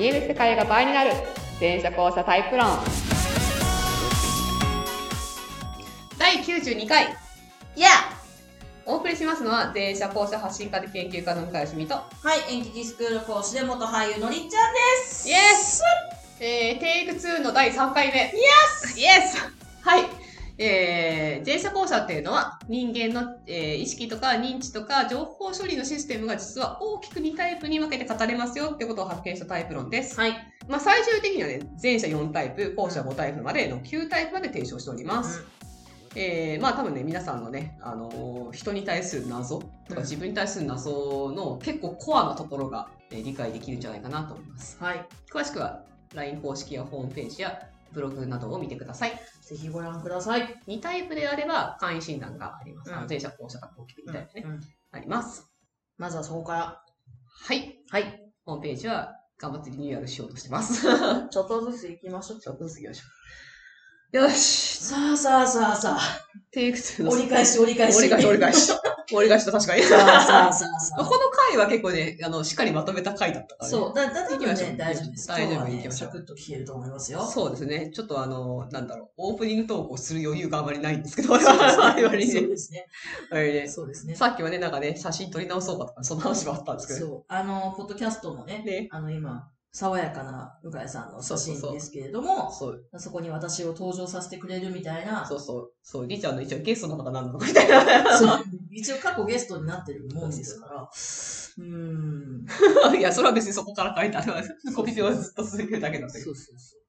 見える世界が倍になる。全車交差タイプ論。第92回。いや。お送りしますのは電車交差発信家で研究家の向井しみと。はい、演劇スクール講師で元俳優のりっちゃんです。イエス。えー、テイク2の第3回目。イエス。イエス。はいえー、前者後者っていうのは人間の、えー意識とか認知とか情報処理のシステムが実は大きく2タイプに分けて語れますよってことを発見したタイプ論です。はい。まあ、最終的にはね、前者4タイプ、後者5タイプまでの9タイプまで提唱しております。えー、まあ多分ね、皆さんのね、あのー人に対する謎とうんか自分に対する謎の結構コアなところが、えー理解できるんじゃないかなと思います。はい。詳しくは LINE 公式やホームページやブログなどを見てください。ぜひご覧ください。2タイプであれば簡易診断があります。うん前者後者が大きく2タイプね、うんあります。まずはそこから。はい。はい。ホームページは頑張ってリニューアルしようとしてます。ちょっとずつ行きましょう。ちょっとずつ行きましょう。よし。さあさあさあさあ。テイク2の折り返し折り返し。折り返し、折り返し。折り返しと確かに。さあさあさあさこの回は結構ね、あの、しっかりまとめた回だったからあ。ね。そう。だ、だ、多分行きましょうね、大丈夫です。大丈夫ね行きましょうサクッと聞けると思いますよ。そうですね。ちょっとあの、なんだろう、オープニングトークをする余裕があまりないんですけど、我々ね。にね。そうですね。我々ねそうですね。さっきはね、なんかね、写真撮り直そうかとか、その話もあったんですけど。そう。あの、ポッドキャストのね、ね。あの、今、爽やかな向井さんの写真ですけれども、そう、そこに私を登場させてくれるみたいな、そうそう、そう、りちゃんの一応ゲストなのかなんなのかみたいな。そう 一応過去ゲストになってるもんですから、うーん。いや、それは別にそこから書いたのは、コピペをずっと続けるだけなんだけど。そうそうそう。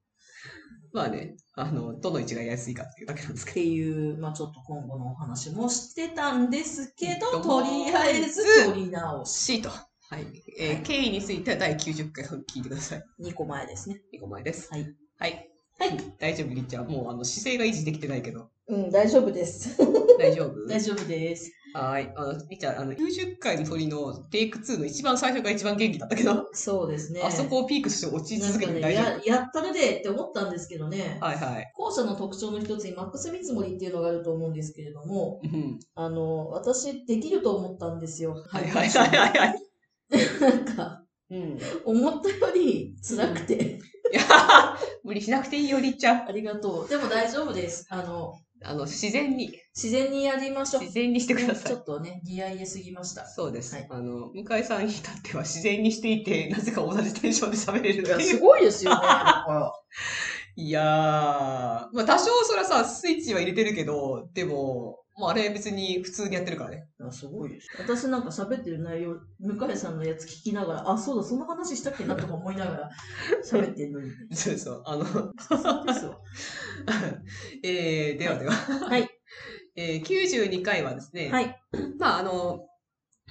まあね、あの、どの位置がやりやすいかっていうだけなんですっけていう、まあちょっと今後のお話もしてたんですけど、とりあえず取り直ど。し。と。はい。えーはい経緯については第90回を聞いてください。2個前ですね。2個前です。はい。はい。はい。大丈夫、りっちゃん。もう、あの、姿勢が維持できてないけど。うん、大丈夫です。大丈夫？大丈夫です。はい。あの、りっちゃん、あの、90回の鳥のテイク2の一番最初が一番元気だったけど、そうですね。あそこをピークして落ち続けて大丈や、やったるでって思ったんですけどね。夫。はいはい。後者の特徴の一つにマックス見積もりっていうのがあると思うんですけれども、うん。あの、私できると思ったんですよ。はいはいはいはいはい。なんか、うん。い思ったより辛くて。や、無理しなくていいよ、りっちゃん。ありがとう。でも大丈夫です。あの、あの、自然に、自然にやりましょう。自然にしてくださいちょ。っとね、ギア入れすぎました。そうです。はいあの、向井さんに至っては自然にしていて、なぜか同じテンションで喋れるっていう。ごいですよね。いやー、まあ多少それはさ、スイッチは入れてるけど、でも、もうあれ別に普通にやってるからね。いやすごいです。私なんか喋ってる内容、向井さんのやつ聞きながら、あ、そうだ、そんな話したっけなとか思いながら 喋ってるのに。そうそう。あの、そうですよ。えー、ではでは。はい。えー、92回はですね、はい。まああの、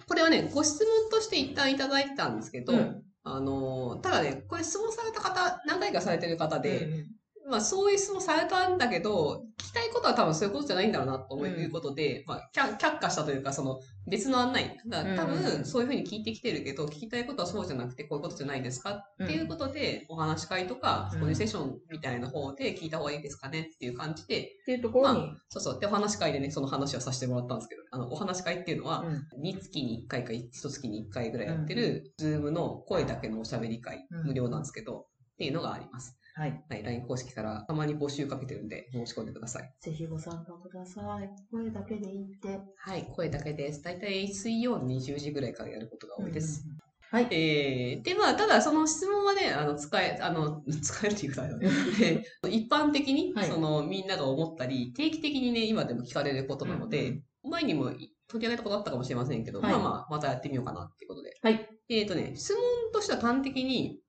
これはね、ご質問として一旦いただいてたんですけど、うんあの、ただね、これ質問された方、何回かされてる方で、うんまあそういう質問されたんだけど、聞きたいことは多分そういうことじゃないんだろうなということで、まあ却却下したというか、その別の案内。だ多うん。うん分そういうふうに聞いてきてるけど、聞きたいことはそうじゃなくてこういうことじゃないですかっていうことで、お話し会とか、うん。こういうセッションみたいな方で聞いた方がいいですかねっていう感じで、っていうところに、そうそう。で、お話し会でね、その話をさせてもらったんですけど、あの、お話し会っていうのは、うん。2月に1回か1月に1回ぐらいやってる、ズームの声だけのおしゃべり会、うん無料なんですけど、っていうのがあります。はい。はい、LINE 公式からたまに募集かけてるんで、申し込んでください。ぜひご参加ください。声だけでいいって。はい、声だけです。だいたい水曜の20時ぐらいからやることが多いです。うん。はい。えー、で、まあ、ただその質問はね、あの、使え、あの、使えるっていうか、ね で一般的に、はいその、みんなが思ったり、定期的にね、今でも聞かれることなので、うん前にも取り上げたことあったかもしれませんけど、はいまあまあ、またやってみようかなっていうことで。はい。えっ、とね、質問としては端的に、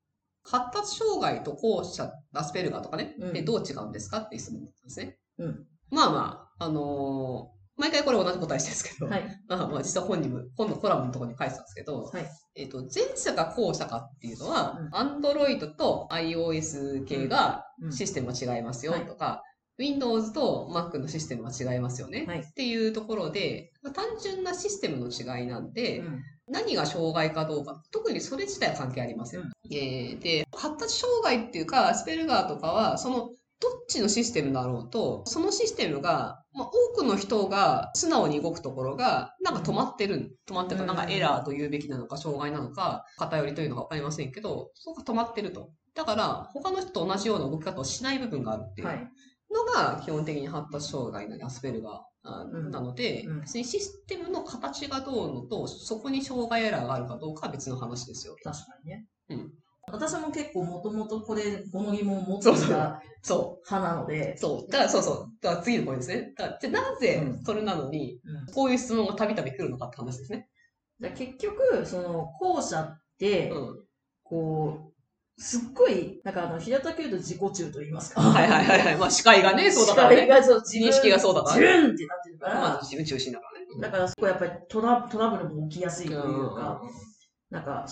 発達障害と後者、アスペルガーとかね、うんでどう違うんですかっていう質問ですね。うん。まあまあ、あのー毎回これ同じ答えしてるんですけど、はい。まあまあ実は本にも、本のコラムのところに書いてたんですけど、はい。えっ、と、前者か後者かっていうのはうん、Android と iOS 系がうんシステムは違いますよはいとか、Windows と Mac のシステムは違いますよね、はい。っていうところで、まあ単純なシステムの違いなんで、うん。何が障害かどうか、特にそれ自体は関係ありません。うん。えーで、発達障害っていうか、アスペルガーとかは、そのどっちのシステムだろうと、そのシステムが、まあ、多くの人が素直に動くところが、なんか止まってる、止まってるか、なんかエラーと言うべきなのか、障害なのか、偏りというのかわかりませんけど、そこが止まってると。だから、他の人と同じような動き方をしない部分があるっていう。はい。のが、基本的に発達障害のアスペルガーなので、うん別にシステムの形がどうのと、そこに障害エラーがあるかどうかは別の話ですよ。確かにね。うん私も結構もともとこれ、この疑問を持ってそうそうたそ派なのでう。、そう。だからそうそう。だから次のポイントですね。だじゃあなぜうんそれなのに、うんこういう質問がたびたび来るのかって話ですね。じゃあ結局、その、後者って、うん。こう、すっごい、なんかあの、平たく言うと自己中と言いますか。はいはいはいはい。まあ視界がね、そうだからね。視界がそ認識がそうだから自ね。分ってなってるから、まあ自分中心だからね。だからそこやっぱりトラトラブルも起きやすいといううんか、なんか、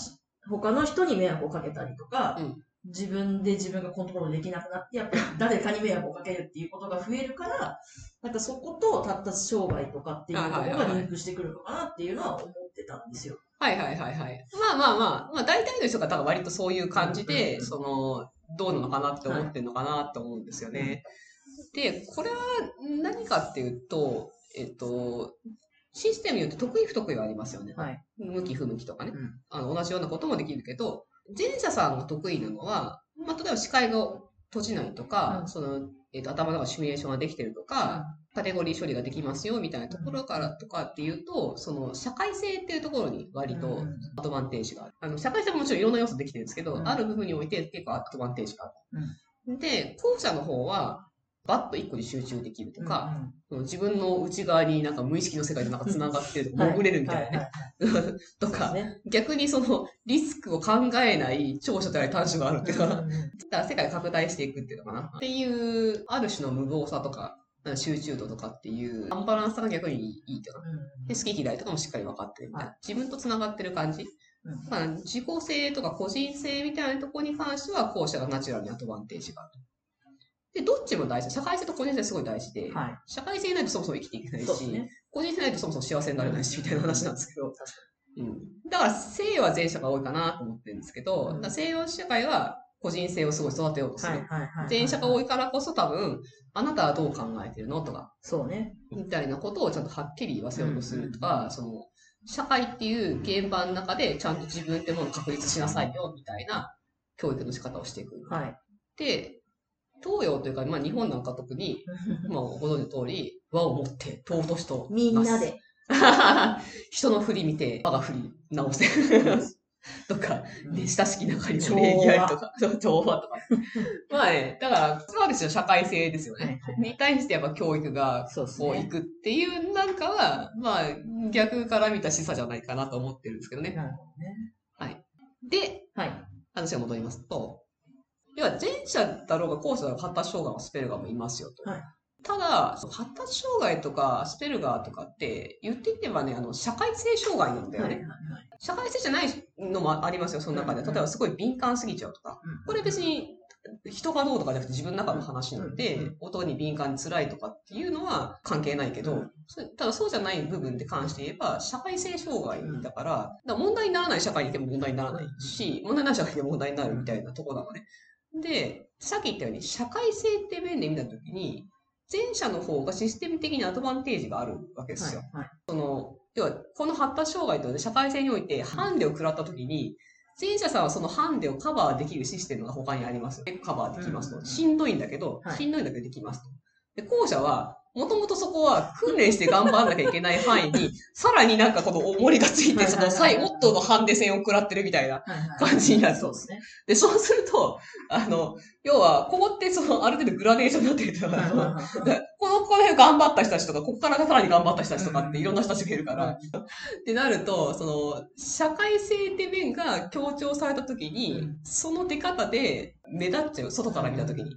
他の人に迷惑をかけたりとか、うん自分で自分がコントロールできなくなって、やっぱり誰かに迷惑をかけるっていうことが増えるから、なんかそこと発達障害とかっていうところがリンクしてくるのかなっていうのは思ってたんですよ。はいはいはいはい。まあまあまあ、まあ大体の人が多分割とそういう感じうんうんで、うんその、どうなのかなって思ってるのかなって思うんですよね。で、これは何かっていうと、えっと、システムによって得意不得意はありますよね。はい。向き不向きとかね。うんあの同じようなこともできるけど、前者さんが得意なのは、まあ、例えば視界が閉じないとか、うんその、えっと頭の中シミュレーションができてるとか、カテゴリー処理ができますよみたいなところからとかっていうと、その社会性っていうところに割とうんアドバンテージがある。あの社会性ももちろんいろんな要素できてるんですけど、うんある部分において結構アドバンテージがある。で、後者の方は、バッと一個に集中できるとか、その自分の内側になんか無意識の世界となんか繋がってるとか、潜れるみたいなね。とか、ね逆にそのリスクを考えない長所であり短所があるっていうのは、うんうん 世界が拡大していくっていうのかな。っていう、ある種の無謀さとか、集中度とかっていう、アンバランスさが逆にいいっていうかで、好き嫌いとかもしっかり分かってるみたい自分と繋がってる感じ。うんまあ、自己性とか個人性みたいなところに関しては、後者がナチュラルにアドバンテージがある。で、どっちも大事。社会性と個人性すごい大事で、はい。社会性ないとそもそも生きていけないし、ね。個人性ないとそもそも幸せになれないし、みたいな話なんですけど。うん。だから、西洋は前者が多いかなと思ってるんですけど、うん西洋社会は個人性をすごい育てようとする。はいはいはい。前者が多い。いからこそ多分、あなたはどう考えてるのとか、そうね。みたいなことをちゃんとはっきり言わせようとするとか、その、社会っていう現場の中でちゃんと自分ってものを確立しなさいよ、みたいな教育の仕方をしていく。はい。で、東洋というか、まあ日本なんか特に、まあご存知の通り、和をもって尊しと。みんなで。人の振り見て、我が振り直せ。とか、で、親しき中にも調和礼儀ありとか、調和とか。まあね、だから、それはですよ、社会性ですよはいね。に対してやっぱ教育が。こう行くっていうなんかは、まあ、逆から見た示唆じゃないかなと思ってるんですけどね。なるほどね。で、はい。話が戻りますと、要は前者だろうが後者だろうが発達障害もスペルガーもいますよと。はいただ、発達障害とかスペルガーとかって言ってみればね、あの、社会性障害なんだよね。はいはい社会性じゃないのもありますよ、その中で。うん例えばすごい敏感すぎちゃうとか。うんこれ別に人がどうとかじゃなくて自分の中の話なので、うんうん音に敏感に辛いとかっていうのは関係ないけど、ただそうじゃない部分で関して言えば、社会性障害だから、問題にならない社会にいても問題にならないし、問題ない社会でも問題になるみたいなところなのね。で、さっき言ったように、社会性って面で見たときに、前者の方がシステム的にアドバンテージがあるわけですよ。はいはいその、要は、この発達障害というのは社会性においてハンデを食らったときに、前者さんはそのハンデをカバーできるシステムが他にあります。カバーできますと。うんしんどいんだけど、はいしんどいんだけどできますと。で、後者は、もともとそこは訓練して頑張らなきゃいけない範囲に、さらになんかこの重りがついて、その最もっとのハンデ戦を食らってるみたいな感じになる。そうですね。で、そうすると、あの、要は、ここってその、ある程度グラデーションになってるか、この、この辺頑張った人たちとか、ここからさらに頑張った人たちとかっていろんな人たちがいるから、ってなると、その、社会性って面が強調された時に、うん。その出方で目立っちゃう、外から見た時に。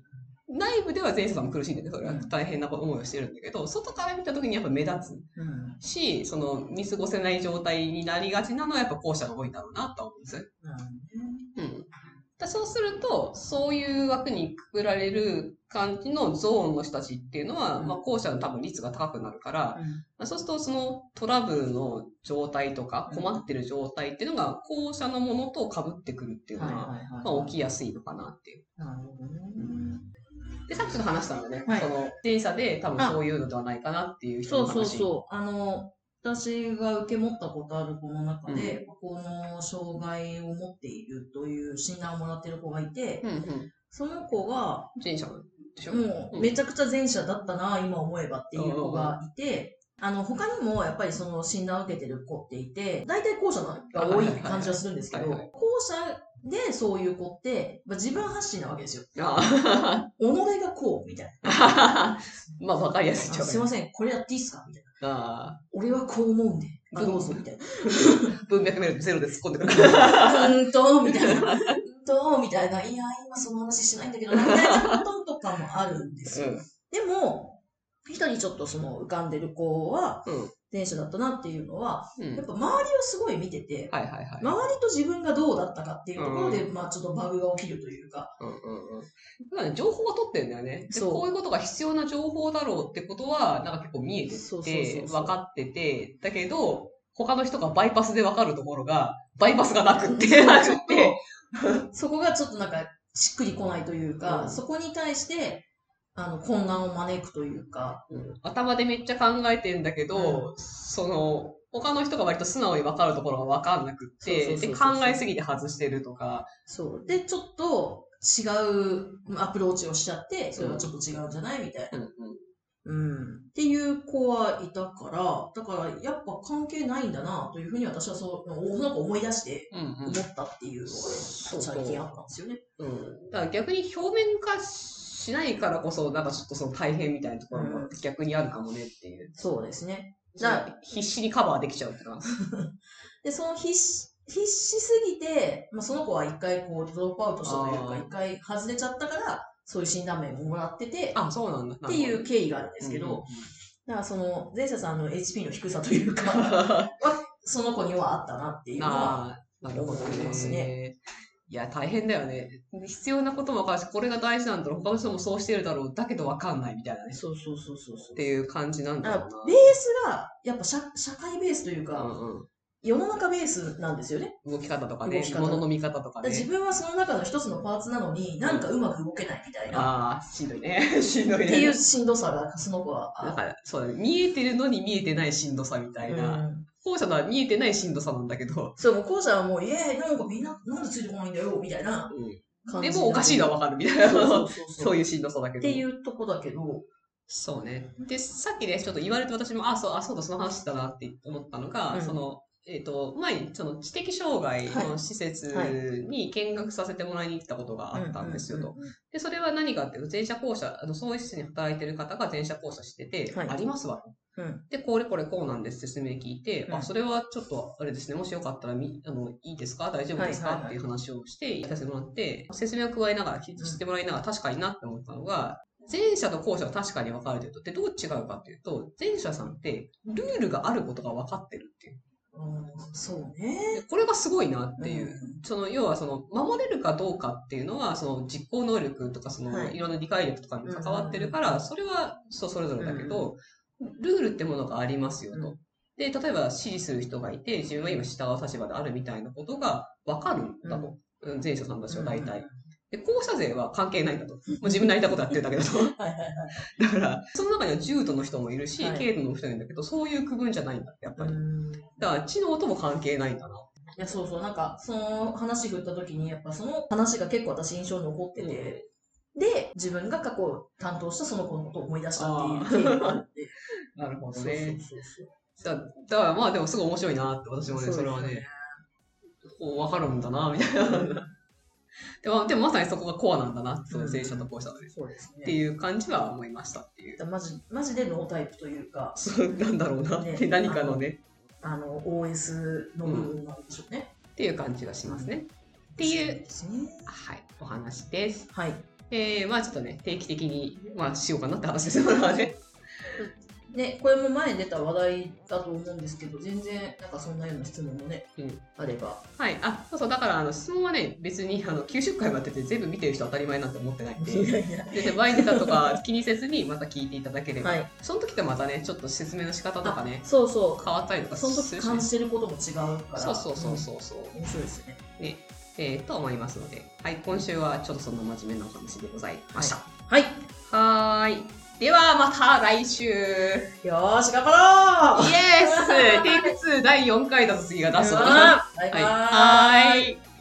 内部では前世さんも苦しいんだけど、それは大変な思いをしてるんだけど、外から見た時にやっぱ目立つ。うん。し、その、見過ごせない状態になりがちなのはやっぱ後者が多いんだろうなとは思うんです。よ。なるほどねうん。だそうすると、そういう枠にくくられる感じのゾーンの人たちっていうのは、うん。まあ、後者の多分率が高くなるから、うん。まあそうするとそのトラブルの状態とかうん。困ってる状態っていうのが後者のものと被ってくるっていうのは、まあ、起きやすいのかなっていう。なるほどね。で、さっきちょっと話したのね、はい。その、電車で多分そういうのではないかなっていう人そうの話。そうそう。あの、私が受け持ったことある子の中で、この障害を持っているという診断をもらってる子がいて、うんうん。その子が、前者でしょ？もううん。めちゃくちゃ前者だったな、今思えばっていう子がいて、あの、他にもやっぱりその診断を受けてる子っていて、大体後者が多い感じはするんですけど、後者でそういう子って、まあ、自分発信なわけですよ。あ己がこう、みたいあ。まあ、わかりやすい。すいません、これやっていいっすか？みたいな。ああ。俺はこう思うんで、あどうぞ、みたいな。文脈メールゼロで突っ込んでくる。うーんと、みたいな。うーんと、みたいな。いや、今その話しないんだけどな、みたいなこととかもあるんですよ。でも、一人ちょっとその浮かんでる子は、うん。電車だったなっていうのは、うん。やっぱ周りをすごい見てて、はいはいはい。周りと自分がどうだったかっていうところで、まあちょっとバグが起きるというか、うんうんうん。だからね、情報は取ってるんだよね。でそうこういうことが必要な情報だろうってことは、なんか結構見えてそうそうて、そうそう分かってて、だけど、他の人がバイパスで分かるところが、バイパスがなくって、なくって、そこがちょっとなんかしっくりこないというか、うんそこに対して、あの、混乱を招くというか、うん頭でめっちゃ考えてんだけど、その、他の人が割と素直に分かるところが分かんなくって、で、考えすぎて外してるとか、そう。で、ちょっと違うアプローチをしちゃって、それはちょっと違うんじゃないみたいな。うんうんうん。っていう子はいたから、だからやっぱ関係ないんだなというふうに私はそう、なんか思い出してうんうん思ったっていうのがね、最近あったんですよね。うん。だから逆に表面化しないからこそ、なんかちょっとその大変みたいなところも逆にあるかもねっていう。そうですね。じゃあ、必死にカバーできちゃうって感じ。で、その必死、必死すぎて、まあ、その子は一回こうドロップアウトしたというか、一回外れちゃったから、そういう診断名ももらってて、あ、そうなんだ。っていう経緯があるんですけど、うんうんだからその前者さんの HP の低さというか、その子にはあったなっていうのは、ああ、なるほど思いますねね。いや、大変だよね。必要なことも分かるし、これが大事なんだろう、他の人もそうしてるだろう、だけど分かんないみたいなね。そうそうそうそうそう。っていう感じなんだろうな。ベースが、やっぱ社社会ベースというか、うんうん世の中ベースなんですよね。動き方とかね物の見方とかだから自ね。分はその中の一つのパーツなのに、なんかうまく動けないみたいな、ああ、しんどいね。しんどいね。っていうしんどさが、その子はあだから、そうだね。見えてるのに見えてないしんどさみたいな。うん後者のは見えてないしんどさなんだけど、そう、もう後者はもう、イエーイ、なんかみんな、なんでついてこないんだよ、みたいな。感じでもおかしいのはわかるみたいな。そういうしんどさだけど。っていうとこだけど、そうね。で、さっきね、ちょっと言われて私も、あ、そう、あ、そうだ、その話だなって思ったのが、うん。その、えっ、と、前に、その知的障害の施設に見学させてもらいに行ったことがあったんですよと。で、それは何かっていうと、前者後者、あの、そういう施設に働いてる方が前者後者してて、はい。ありますわと。うん。で、これこれこうなんです説明聞いて、うん。あ、それはちょっと、あれですね、もしよかったらみ、あの、いいですか？大丈夫ですか、はいはいはい。っていう話をして、行かせてもらって、説明を加えながら、聞いてもらいながら確かになって思ったのが、前者と後者は確かに分かれてると。で、どう違うかっていうと、前者さんって、ルールがあることが分かってるっていう。うんそうね。でこれがすごいなっていう。うん。その、要はその、守れるかどうかっていうのは、その、実行能力とか、その、はい。いろんな理解力とかに関わってるから、それは人それぞれだけど、ルールってものがありますよと。うんで、例えば指示する人がいて、自分は今従う立場であるみたいなことが分かるんだと。うん前者さんたちは大体。で、後者勢は関係ないんだと。もう自分なりたいことやってるだけだと。はいはいはい。だから、その中には重度の人もいるし、はい軽度の人もいるんだけど、そういう区分じゃないんだって、やっぱり。うんだから、知能とも関係ないんだな。いや、そうそう、なんか、その話振った時に、やっぱその話が結構私印象に残ってて、で、自分が過去担当したその子のことを思い出したっていう経緯があ。なるほどね。だだからまあでもすごい面白いなって私もね、それはね、こう分かるんだな、みたいな。でもでもまさにそこがコアなんだな、その前者と後者のね。そうですね。っていう感じは思いましたっていう。だマジ、マジでノータイプというか、そうなんだろうなって、ね何かのね、あの、OS の部分なんでしょうね。っていう感じがしますね。っていう。はい、お話です。はい。えー、まあちょっとね、定期的に、まあしようかなって話ですよ、これはね。ね、これも前に出た話題だと思うんですけど、全然、なんかそんなような質問もね、うんあれば。はい。あ、そうそう。だから、あの、質問はね、別に、あの、90回もやってて全部見てる人当たり前なんて思ってないんで、いやいや。で、前に出たとか気にせずにまた聞いていただければ、はい。その時とまたね、ちょっと説明の仕方とかね、そうそう。変わったりとかその時するし、感じてることも違うから。そうそうそうそうそう。うん。面白いですよね。ね、えーと思いますので、はい、今週はちょっとそんな真面目なお話でございました。ははい。はーい。では、また来週。イエよーし、頑張ろうステイク2第4回だと次が出すの。はバイバーイい。はーい。